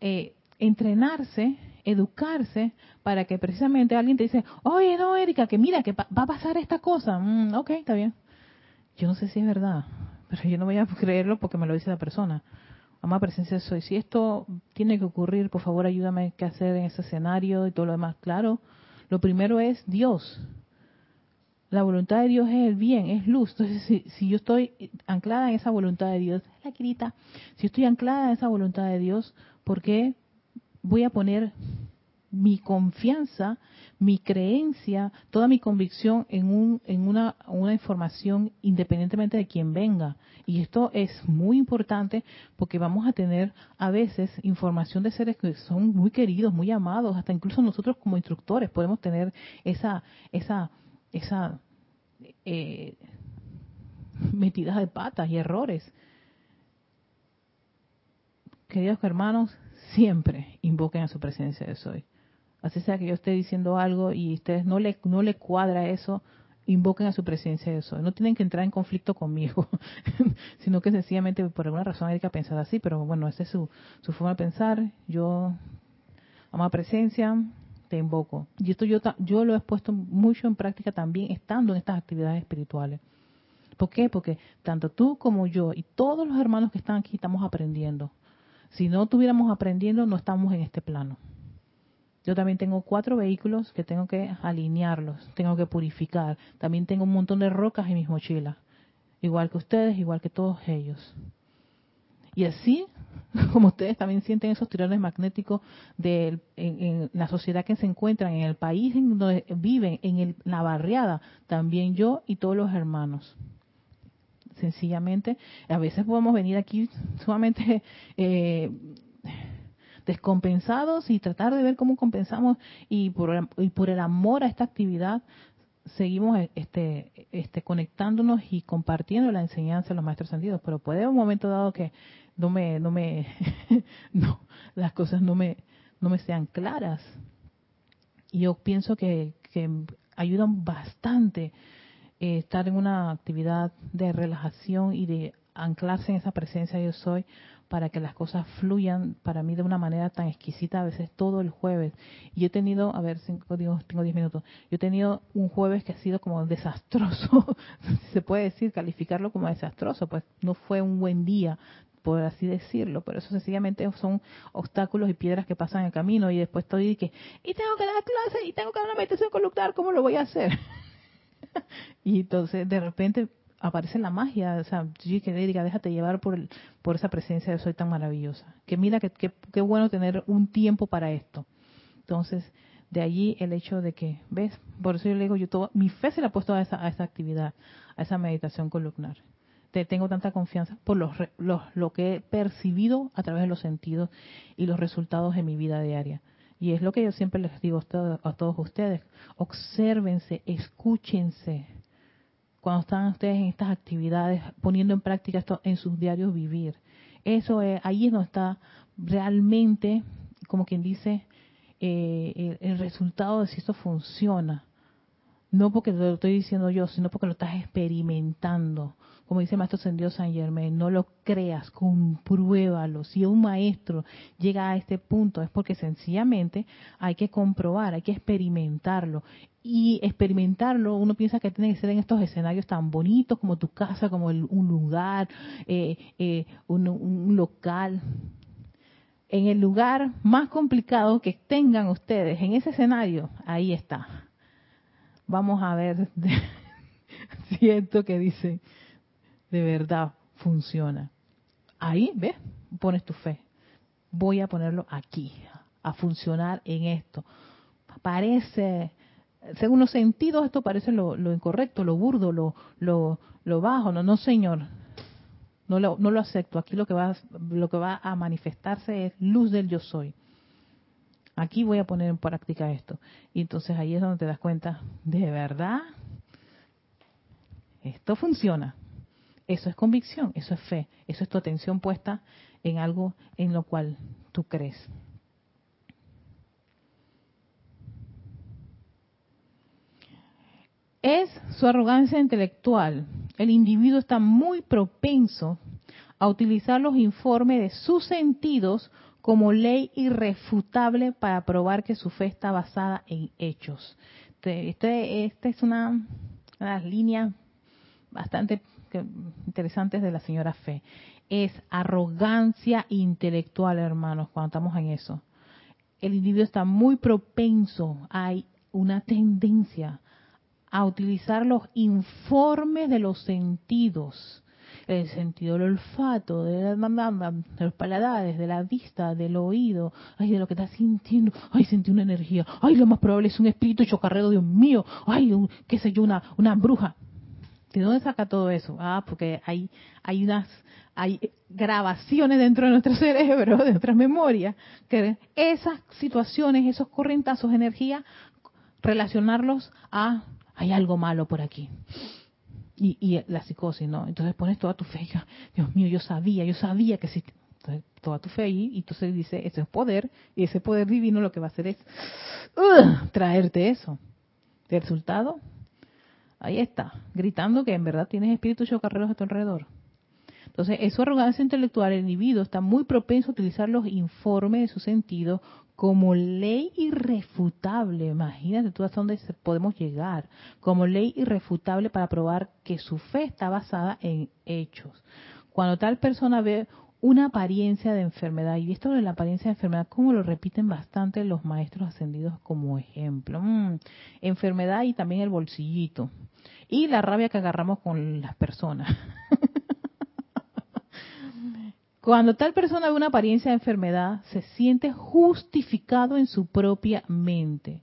eh, entrenarse, educarse, para que precisamente alguien te dice, oye, no, Erika, que mira, que va a pasar esta cosa. Mm, ok, está bien. Yo no sé si es verdad, pero yo no voy a creerlo porque me lo dice la persona. Amada presencia soy. Si esto tiene que ocurrir, por favor ayúdame qué hacer en ese escenario y todo lo demás. Claro, lo primero es Dios. La voluntad de Dios es el bien, es luz. Entonces, si, si yo estoy anclada en esa voluntad de Dios, la querita, si estoy anclada en esa voluntad de Dios, ¿por qué voy a poner mi confianza, mi creencia, toda mi convicción en, un, en una, información independientemente de quién venga. Y esto es muy importante porque vamos a tener a veces información de seres que son muy queridos, muy amados, hasta incluso nosotros como instructores podemos tener esa, esa, esa eh, metida de patas y errores. Queridos hermanos, siempre invoquen a su presencia de soy. Así sea que yo esté diciendo algo y ustedes no le, no le cuadra eso, invoquen a su presencia de soy. No tienen que entrar en conflicto conmigo, [laughs] sino que sencillamente por alguna razón hay que pensar así, pero bueno, esa es su, su forma de pensar. Yo, amada presencia, te invoco. Y esto yo, yo lo he puesto mucho en práctica también estando en estas actividades espirituales. ¿Por qué? Porque tanto tú como yo y todos los hermanos que están aquí estamos aprendiendo. Si no estuviéramos aprendiendo, no estamos en este plano. Yo también tengo cuatro vehículos que tengo que alinearlos, tengo que purificar. También tengo un montón de rocas en mis mochilas, igual que ustedes, igual que todos ellos. Y así, [laughs] como ustedes también sienten esos tirones magnéticos de en, la sociedad que se encuentran, en el país en donde viven, en la barriada, también yo y todos los hermanos sencillamente. A veces podemos venir aquí sumamente eh, descompensados y tratar de ver cómo compensamos y por, el amor a esta actividad seguimos este, este, conectándonos y compartiendo la enseñanza de los maestros sentidos, pero puede haber un momento dado que no me, no me, [laughs] las cosas no me, no me sean claras. Y yo pienso que, que ayudan bastante eh, estar en una actividad de relajación y de anclarse en esa presencia yo soy para que las cosas fluyan para mí de una manera tan exquisita a veces todo el jueves. Y he tenido, a ver, cinco, digo, tengo diez minutos, yo he tenido un jueves que ha sido como desastroso, [laughs] se puede decir, calificarlo como desastroso, pues no fue un buen día, por así decirlo, pero eso sencillamente son obstáculos y piedras que pasan en el camino y después estoy y que, y tengo que dar clase y tengo que dar una meditación conductual, ¿cómo lo voy a hacer? [laughs] y entonces de repente aparece la magia, o sea, que diga, déjate llevar por, por esa presencia de soy tan maravillosa. Que mira que qué bueno tener un tiempo para esto. Entonces, de allí el hecho de que, ¿ves? Por eso yo le digo, yo todo, mi fe se la ha puesto a esa, a esa actividad, a esa meditación columnar. Te tengo tanta confianza por los, lo que he percibido a través de los sentidos y los resultados en mi vida diaria. Y es lo que yo siempre les digo a todos ustedes. Obsérvense, escúchense, cuando están ustedes en estas actividades, poniendo en práctica esto en sus diarios vivir. Eso es, ahí es donde está realmente, como quien dice, eh, el, resultado de si esto funciona. No porque lo estoy diciendo yo, sino porque lo estás experimentando. Como dice el maestro Sendido San Germain, no lo creas, compruébalo. Si un maestro llega a este punto es porque sencillamente hay que comprobar, hay que experimentarlo y experimentarlo, uno piensa que tiene que ser en estos escenarios tan bonitos como tu casa, como un lugar, eh, eh, un, local. En el lugar más complicado que tengan ustedes, en ese escenario, ahí está. Vamos a ver [laughs] si esto que dice de verdad funciona. Ahí, ¿ves? Pones tu fe. Voy a ponerlo aquí, a funcionar en esto. Parece según los sentidos esto parece lo, incorrecto, lo burdo, lo, lo, bajo. No, no señor, no lo, no lo acepto. Aquí lo que, va, lo que va a manifestarse es luz del yo soy. Aquí voy a poner en práctica esto. Y entonces ahí es donde te das cuenta, de verdad, esto funciona. Eso es convicción, eso es fe, eso es tu atención puesta en algo en lo cual tú crees. es su arrogancia intelectual. El individuo está muy propenso a utilizar los informes de sus sentidos como ley irrefutable para probar que su fe está basada en hechos. Este, este esta es una, una de las bastante interesantes de la señora Fe. Es arrogancia intelectual, hermanos, cuando estamos en eso. El individuo está muy propenso, hay una tendencia a utilizar los informes de los sentidos, el sentido del olfato, de, los paladares, de la vista, del oído, ay, de lo que estás sintiendo, ay, sentí una energía, ay, lo más probable es un espíritu chocarrero, Dios mío, ay, qué sé yo, una bruja. ¿De dónde saca todo eso? Ah, porque hay, hay unas, hay grabaciones dentro de nuestro [laughs] cerebro, de nuestras memorias, que esas situaciones, esos correntazos de energía, relacionarlos a hay algo malo por aquí. Y, y la psicosis, ¿no? Entonces pones toda tu fe, Dios mío, yo sabía, yo sabía que sí. Entonces, toda tu fe ahí, y entonces dice, ese es poder, y ese poder divino lo que va a hacer es traerte eso. El resultado, ahí está, gritando que en verdad tienes espíritus chocarreros a tu alrededor. Entonces, es su arrogancia intelectual, el individuo está muy propenso a utilizar los informes de su sentido como ley irrefutable, imagínate tú hasta dónde podemos llegar, como ley irrefutable para probar que su fe está basada en hechos. Cuando tal persona ve una apariencia de enfermedad, y esto de la apariencia de enfermedad, como lo repiten bastante los maestros ascendidos como ejemplo, mm, enfermedad y también el bolsillito, y la rabia que agarramos con las personas. [laughs] Cuando tal persona ve una apariencia de enfermedad, se siente justificado en su propia mente.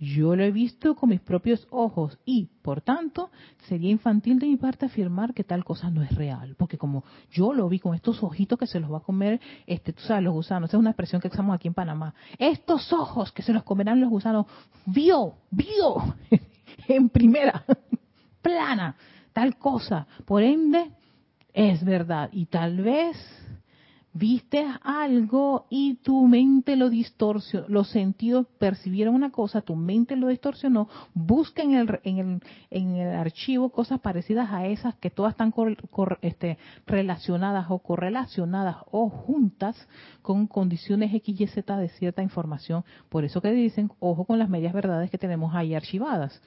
Yo lo he visto con mis propios ojos y, por tanto, sería infantil de mi parte afirmar que tal cosa no es real, porque como yo lo vi con estos ojitos que se los va a comer, este, tú sabes, los gusanos, esa es una expresión que usamos aquí en Panamá. Estos ojos que se los comerán los gusanos, vio, vio [laughs] en primera plana tal cosa. Por ende, es verdad. Y tal vez viste algo y tu mente lo distorsionó, los sentidos percibieron una cosa, tu mente lo distorsionó, busca en el, en el, en el archivo cosas parecidas a esas que todas están este, relacionadas o correlacionadas o juntas con condiciones X y Z de cierta información. Por eso que dicen, ojo con las medias verdades que tenemos ahí archivadas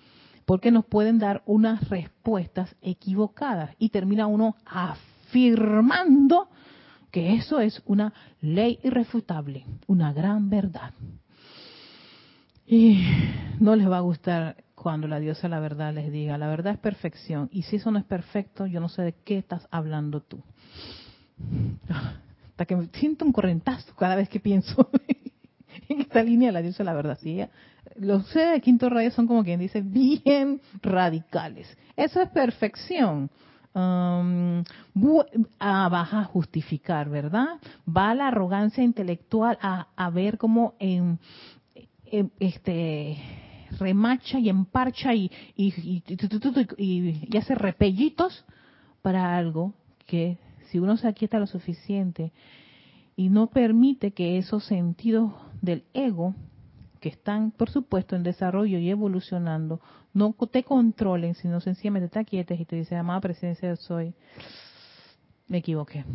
porque nos pueden dar unas respuestas equivocadas y termina uno afirmando que eso es una ley irrefutable, una gran verdad. Y no les va a gustar cuando la diosa la verdad les diga, la verdad es perfección, y si eso no es perfecto, yo no sé de qué estás hablando tú. [laughs] Hasta que me siento un correntazo cada vez que pienso [laughs] esta línea la diosa la verdad. ¿sí? Los C de quinto rayo son como quien dice bien radicales. Eso es perfección. Um, a justificar, ¿verdad? Va la arrogancia intelectual a, ver cómo en, este remacha y emparcha y, y, y, hace repellitos para algo que si uno se aquieta lo suficiente y no permite que esos sentidos del ego que están, por supuesto, en desarrollo y evolucionando, no te controlen, sino sencillamente te aquietes y te dice, amada presencia, soy, me equivoqué.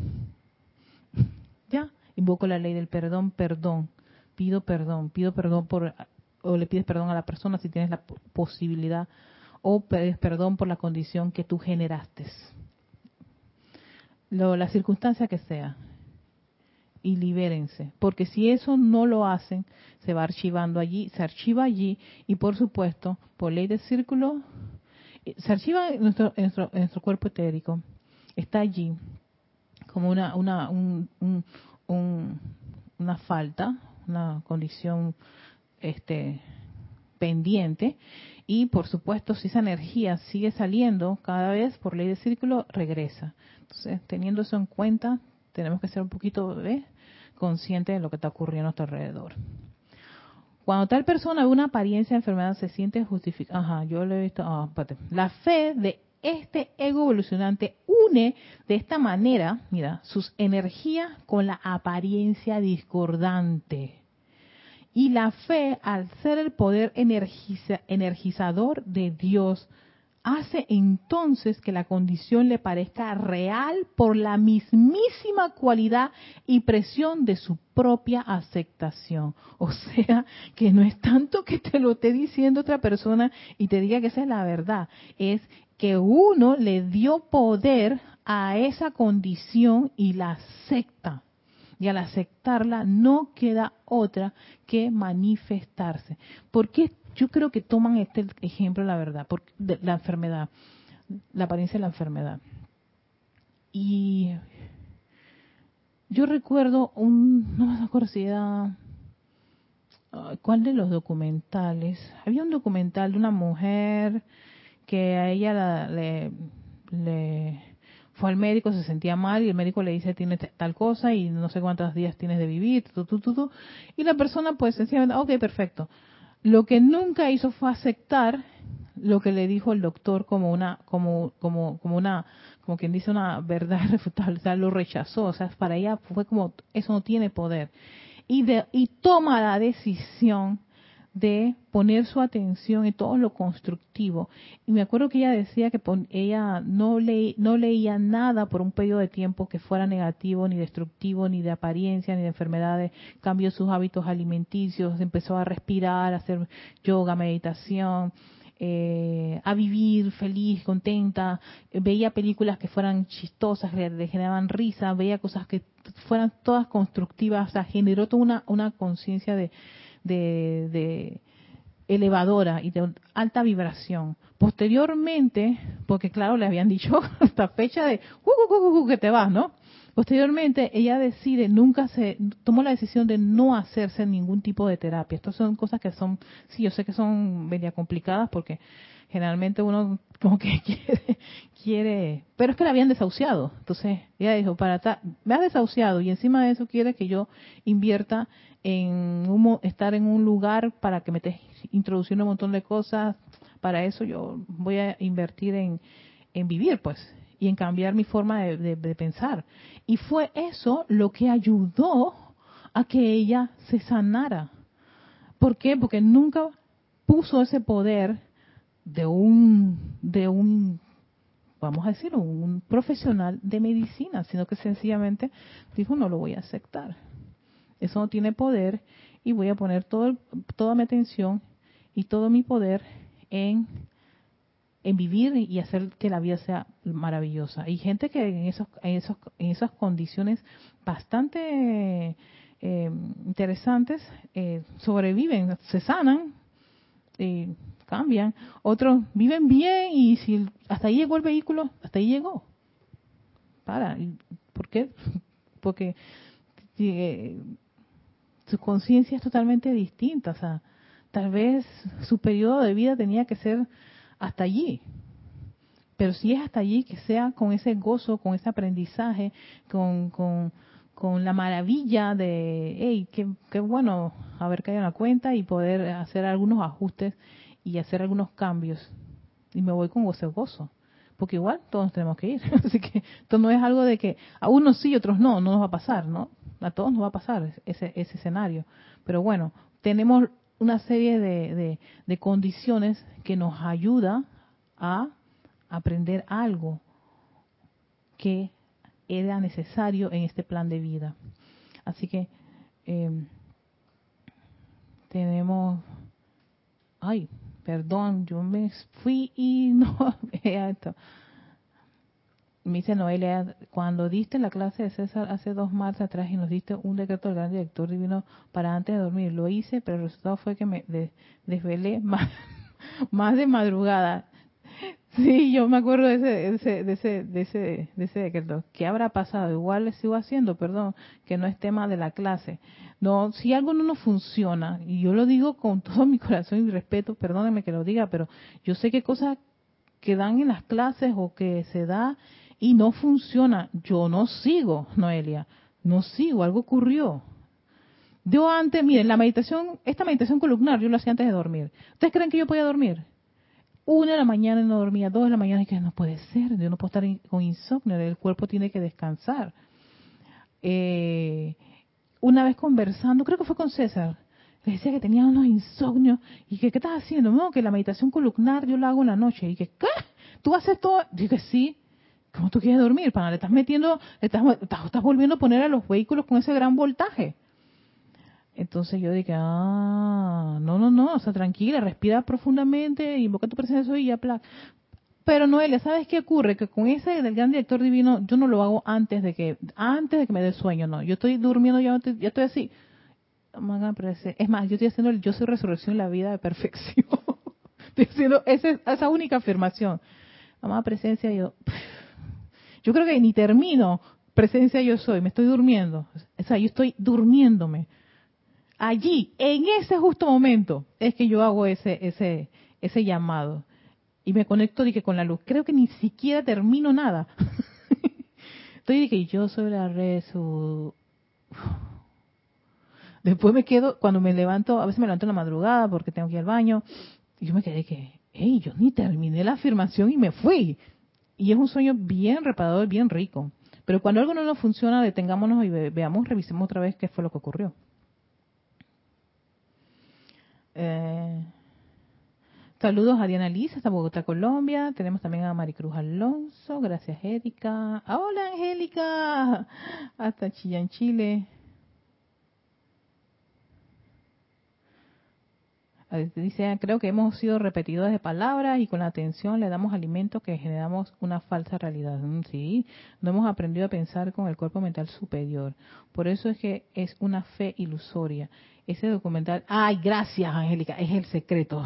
[laughs] Ya, invoco la ley del perdón, perdón, pido perdón, pido perdón por, o le pides perdón a la persona si tienes la posibilidad, o pides perdón por la condición que tú generaste. Lo, la circunstancia que sea, y libérense, porque si eso no lo hacen, se va archivando allí, se archiva allí y por supuesto, por ley del círculo, se archiva en nuestro, nuestro, cuerpo etérico, está allí como una, una, una falta, una condición este, pendiente y por supuesto si esa energía sigue saliendo cada vez por ley de círculo regresa entonces teniendo eso en cuenta tenemos que ser un poquito ¿ves? Consciente de lo que está ocurriendo a nuestro alrededor. Cuando tal persona ve una apariencia de enfermedad, se siente justificada. Ajá, yo lo he visto. Ah, la fe de este ego evolucionante une de esta manera, mira, sus energías con la apariencia discordante. Y la fe, al ser el poder energizador de Dios, hace entonces que la condición le parezca real por la mismísima cualidad y presión de su propia aceptación. O sea, que no es tanto que te lo esté diciendo otra persona y te diga que esa es la verdad, es que uno le dio poder a esa condición y la acepta. Y al aceptarla no queda otra que manifestarse. ¿Por qué yo creo que toman este ejemplo, la verdad, por, de la enfermedad, la apariencia de la enfermedad. Y yo recuerdo un, no me acuerdo si era, ¿cuál de los documentales? Había un documental de una mujer que a ella le, fue al médico, se sentía mal y el médico le dice tienes tal cosa y no sé cuántos días tienes de vivir, y la persona pues sencillamente, ok, perfecto. Lo que nunca hizo fue aceptar lo que le dijo el doctor como una, como, como, como una, como quien dice una verdad [laughs] irrefutable, lo rechazó, o sea, para ella fue como, eso no tiene poder. Y, de, y toma la decisión de poner su atención en todo lo constructivo. Y me acuerdo que ella decía que ella no, no leía nada por un periodo de tiempo que fuera negativo, ni destructivo, ni de apariencia, ni de enfermedades. Cambió sus hábitos alimenticios, empezó a respirar, a hacer yoga, meditación. Eh, a vivir feliz, contenta, veía películas que fueran chistosas, que le generaban risa, veía cosas que fueran todas constructivas, o sea, generó toda una, una conciencia de, de, elevadora y de alta vibración. Posteriormente, porque claro, le habían dicho [laughs] hasta fecha de que te vas, ¿no? Posteriormente, ella decide, nunca se, tomó la decisión de no hacerse ningún tipo de terapia. Estas son cosas que son, sí, yo sé que son media complicadas porque generalmente uno como que [laughs] quiere, quiere, pero es que la habían desahuciado. Entonces, ella dijo, para me has desahuciado y encima de eso quiere que yo invierta en estar en un lugar para que me estés introduciendo un montón de cosas. Para eso yo voy a invertir en, vivir, pues, y en cambiar mi forma de, pensar. Y fue eso lo que ayudó a que ella se sanara. ¿Por qué? Porque nunca puso ese poder de un, de un, vamos a decir, un profesional de medicina, sino que sencillamente dijo, no lo voy a aceptar. Eso no tiene poder y voy a poner todo, toda mi atención y todo mi poder en, en vivir y hacer que la vida sea maravillosa. Hay gente que en, esos, en, esos, en esas condiciones bastante eh, interesantes eh, sobreviven, se sanan y cambian. Otros viven bien y si hasta ahí llegó el vehículo, hasta ahí llegó. Para. ¿Por qué? [laughs] Porque eh, su conciencia es totalmente distinta. O sea, tal vez su periodo de vida tenía que ser hasta allí. Pero si es hasta allí, que sea con ese gozo, con ese aprendizaje, con, con, con la maravilla de, hey, qué, qué bueno haber caído en la cuenta y poder hacer algunos ajustes y hacer algunos cambios. Y me voy con gozo, gozo. Porque igual todos tenemos que ir. [laughs] Así que esto no es algo de que a unos sí y otros no, no nos va a pasar, ¿no? A todos nos va a pasar ese, ese escenario. Pero bueno, tenemos una serie de, de, condiciones que nos ayuda a aprender algo que era necesario en este plan de vida. Así que eh, tenemos, ay, perdón, yo me fui y [laughs] no esto. Me dice Noelia, cuando diste la clase de César hace dos martes atrás y nos diste un decreto del gran director divino para antes de dormir, lo hice, pero el resultado fue que me desvelé [laughs] más, de madrugada. Sí, yo me acuerdo de ese, de ese, de ese, de ese decreto. ¿Qué habrá pasado? Igual le sigo haciendo, perdón, que no es tema de la clase. No, si algo no nos funciona, y yo lo digo con todo mi corazón y respeto, perdónenme que lo diga, pero yo sé que cosas que dan en las clases o que se da y no funciona, yo no sigo, Noelia, no sigo, algo ocurrió. Yo antes, miren, la meditación, esta meditación columnar, yo lo hacía antes de dormir. ¿Ustedes creen que yo podía dormir? Una de la mañana no dormía, dos de la mañana y que no puede ser, yo no puedo estar con insomnio, el cuerpo tiene que descansar. Eh, una vez conversando, creo que fue con César, le decía que tenía unos insomnios y que, ¿qué estás haciendo? No, que la meditación columnar yo la hago en la noche. Y que, ¿qué? ¿Tú haces todo? Dije, sí. ¿Cómo tú quieres dormir? Para le estás metiendo, le estás, estás, volviendo a poner a los vehículos con ese gran voltaje. Entonces yo dije, ah, no, no, no, o sea, tranquila, respira profundamente, invoca tu presencia y ya, Pero Noelia, ¿sabes qué ocurre? Que con ese del gran director divino, yo no lo hago antes de que, antes de que me dé sueño, no. Yo estoy durmiendo, ya, ya estoy así. Es más, yo estoy haciendo el yo soy resurrección la vida de perfección. [laughs] estoy haciendo esa, esa única afirmación. Amada presencia, yo, yo creo que ni termino presencia yo soy, me estoy durmiendo. O sea, yo estoy durmiéndome. Allí, en ese justo momento, es que yo hago ese, ese, ese llamado. Y me conecto dije, con la luz. Creo que ni siquiera termino nada. [laughs] estoy que yo soy la resu. Después me quedo, cuando me levanto, a veces me levanto en la madrugada porque tengo que ir al baño. Y yo me quedé que, hey, yo ni terminé la afirmación y me fui. Y es un sueño bien reparador, bien rico. Pero cuando algo no nos funciona, detengámonos y veamos, revisemos otra vez qué fue lo que ocurrió. Eh, saludos a Diana Liz hasta Bogotá, Colombia. Tenemos también a Maricruz Alonso. Gracias, Erika. Hola, Angélica. Hasta Chillán, Chile. Dice, creo que hemos sido repetidores de palabras y con la atención le damos alimento que generamos una falsa realidad. Mm, sí, no hemos aprendido a pensar con el cuerpo mental superior. Por eso es que es una fe ilusoria ese documental, ay, gracias Angélica, es el secreto.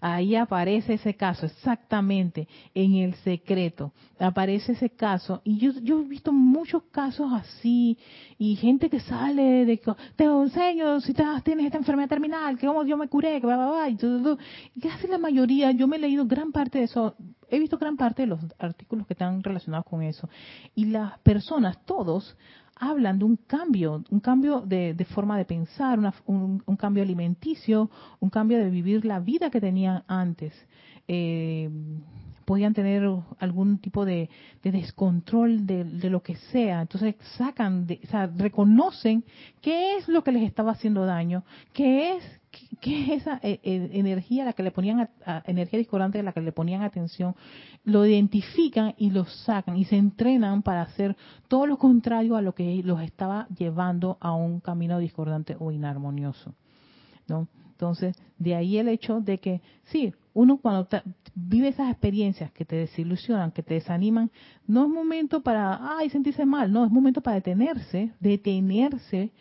ahí aparece ese caso, exactamente, en el secreto. Aparece ese caso. Y yo, yo he visto muchos casos así, y gente que sale de, te enseño si tienes esta enfermedad terminal, que como yo me curé, que va, va, va, y casi la mayoría, yo me he leído gran parte de eso, he visto gran parte de los artículos que están relacionados con eso. Y las personas, todos, hablan de un cambio, un cambio de, forma de pensar, un, cambio alimenticio, un cambio de vivir la vida que tenían antes. Eh, podían tener algún tipo de, descontrol de, lo que sea. Entonces sacan, o sea, reconocen qué es lo que les estaba haciendo daño, qué es ¿Qué es esa eh, eh, energía a la que le ponían, energía discordante a la que le ponían atención? Lo identifican y lo sacan y se entrenan para hacer todo lo contrario a lo que los estaba llevando a un camino discordante o inarmonioso. ¿no? Entonces, de ahí el hecho de que, sí, uno cuando vive esas experiencias que te desilusionan, que te desaniman, no es momento para, ay, sentirse mal, no, es momento para detenerse, detenerse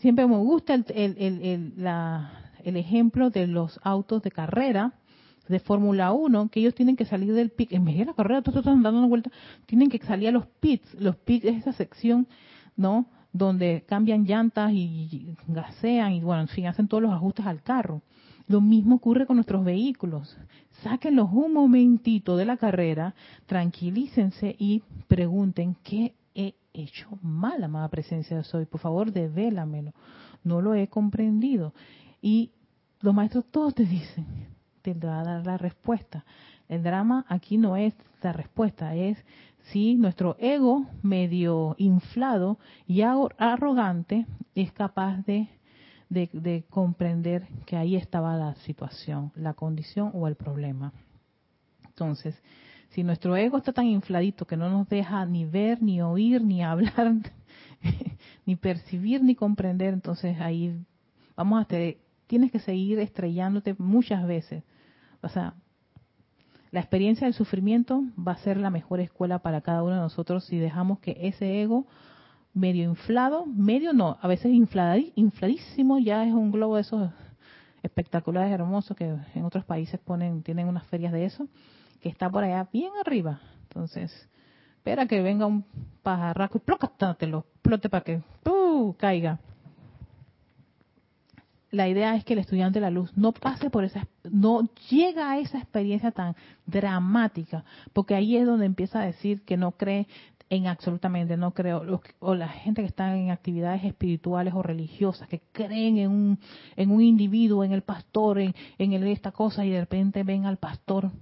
Siempre me gusta el, el, el, el ejemplo de los autos de carrera de Fórmula 1, que ellos tienen que salir del pit, en medio de la carrera, todos están dando una vuelta, tienen que salir a los pits. Los pits es esa sección, ¿no? Donde cambian llantas y gasean y, bueno, en fin, hacen todos los ajustes al carro. Lo mismo ocurre con nuestros vehículos. Sáquenlos un momentito de la carrera, tranquilícense y pregunten qué he hecho mal, amada presencia de soy. Por favor, devélamelo. No lo he comprendido. Y los maestros todos te dicen, te va a dar la respuesta. El drama aquí no es la respuesta, es si nuestro ego medio inflado y arrogante es capaz de, de, comprender que ahí estaba la situación, la condición o el problema. Entonces, si nuestro ego está tan infladito que no nos deja ni ver, ni oír, ni [laughs] hablar, ni percibir, ni comprender, entonces ahí vamos a tener, tienes que seguir estrellándote muchas veces o sea, la experiencia del sufrimiento va a ser la mejor escuela para cada uno de nosotros si dejamos que ese ego medio inflado, medio no, a veces infladísimo, ya es un globo de esos espectaculares, hermosos que en otros países ponen, tienen unas ferias de eso, que está por allá bien arriba. Entonces, espera que venga un pajarraco y te lo explote para que caiga la idea es que el estudiante de la luz no pase por esa, no llega a esa experiencia tan dramática, porque ahí es donde empieza a decir que no cree en absolutamente, no creo, o la gente que está en actividades espirituales o religiosas, que creen en un, en un individuo, en el pastor, en, en esta cosa, y de repente ven al pastor.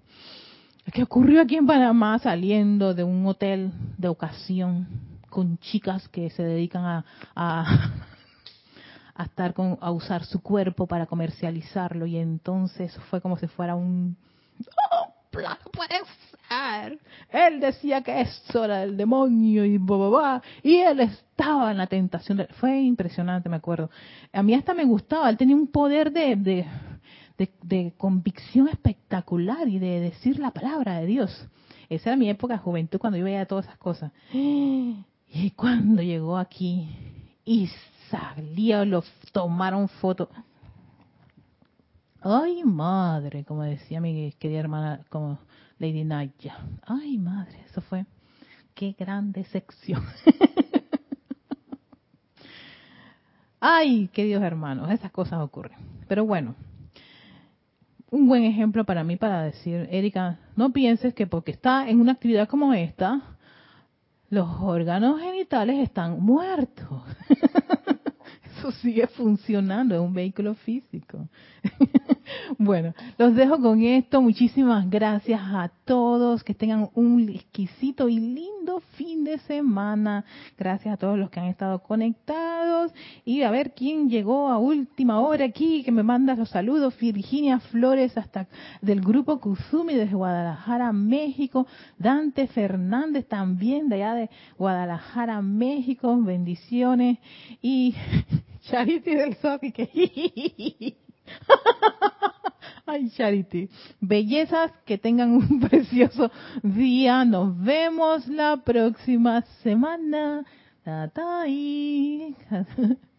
¿Qué ocurrió aquí en Panamá saliendo de un hotel de ocasión con chicas que se dedican a a usar su cuerpo para comercializarlo y entonces fue como si fuera un oh, puede ser. Él decía que eso era el demonio y y él estaba en la tentación. fue impresionante, me acuerdo. A mí hasta me gustaba, él tenía un poder de, de, de, convicción espectacular y de decir la palabra de Dios. Esa era mi época de juventud cuando yo veía todas esas cosas. [gasps] Y cuando llegó aquí y salía, lo tomaron foto. Ay, madre, como decía mi querida hermana, como Lady Naya. Ay, madre, eso fue. Qué grande sección. [laughs] Ay, queridos hermanos, esas cosas ocurren. Pero bueno, un buen ejemplo para mí para decir, Erika, no pienses que porque está en una actividad como esta, los órganos genitales están muertos. [laughs] eso sigue funcionando, es un vehículo físico. [laughs] bueno, los dejo con esto. Muchísimas gracias a todos. Que tengan un exquisito y lindo fin de semana. Gracias a todos los que han estado conectados. Y a ver quién llegó a última hora aquí, que me manda los saludos. Virginia Flores, hasta del grupo Kuzumi desde Guadalajara, México. Dante Fernández también de allá de Guadalajara, México. Bendiciones. Y [laughs] Charity del Sofi, [laughs] que Ay, Charity. Bellezas, que tengan un [laughs] precioso día. Nos vemos la próxima semana. [laughs]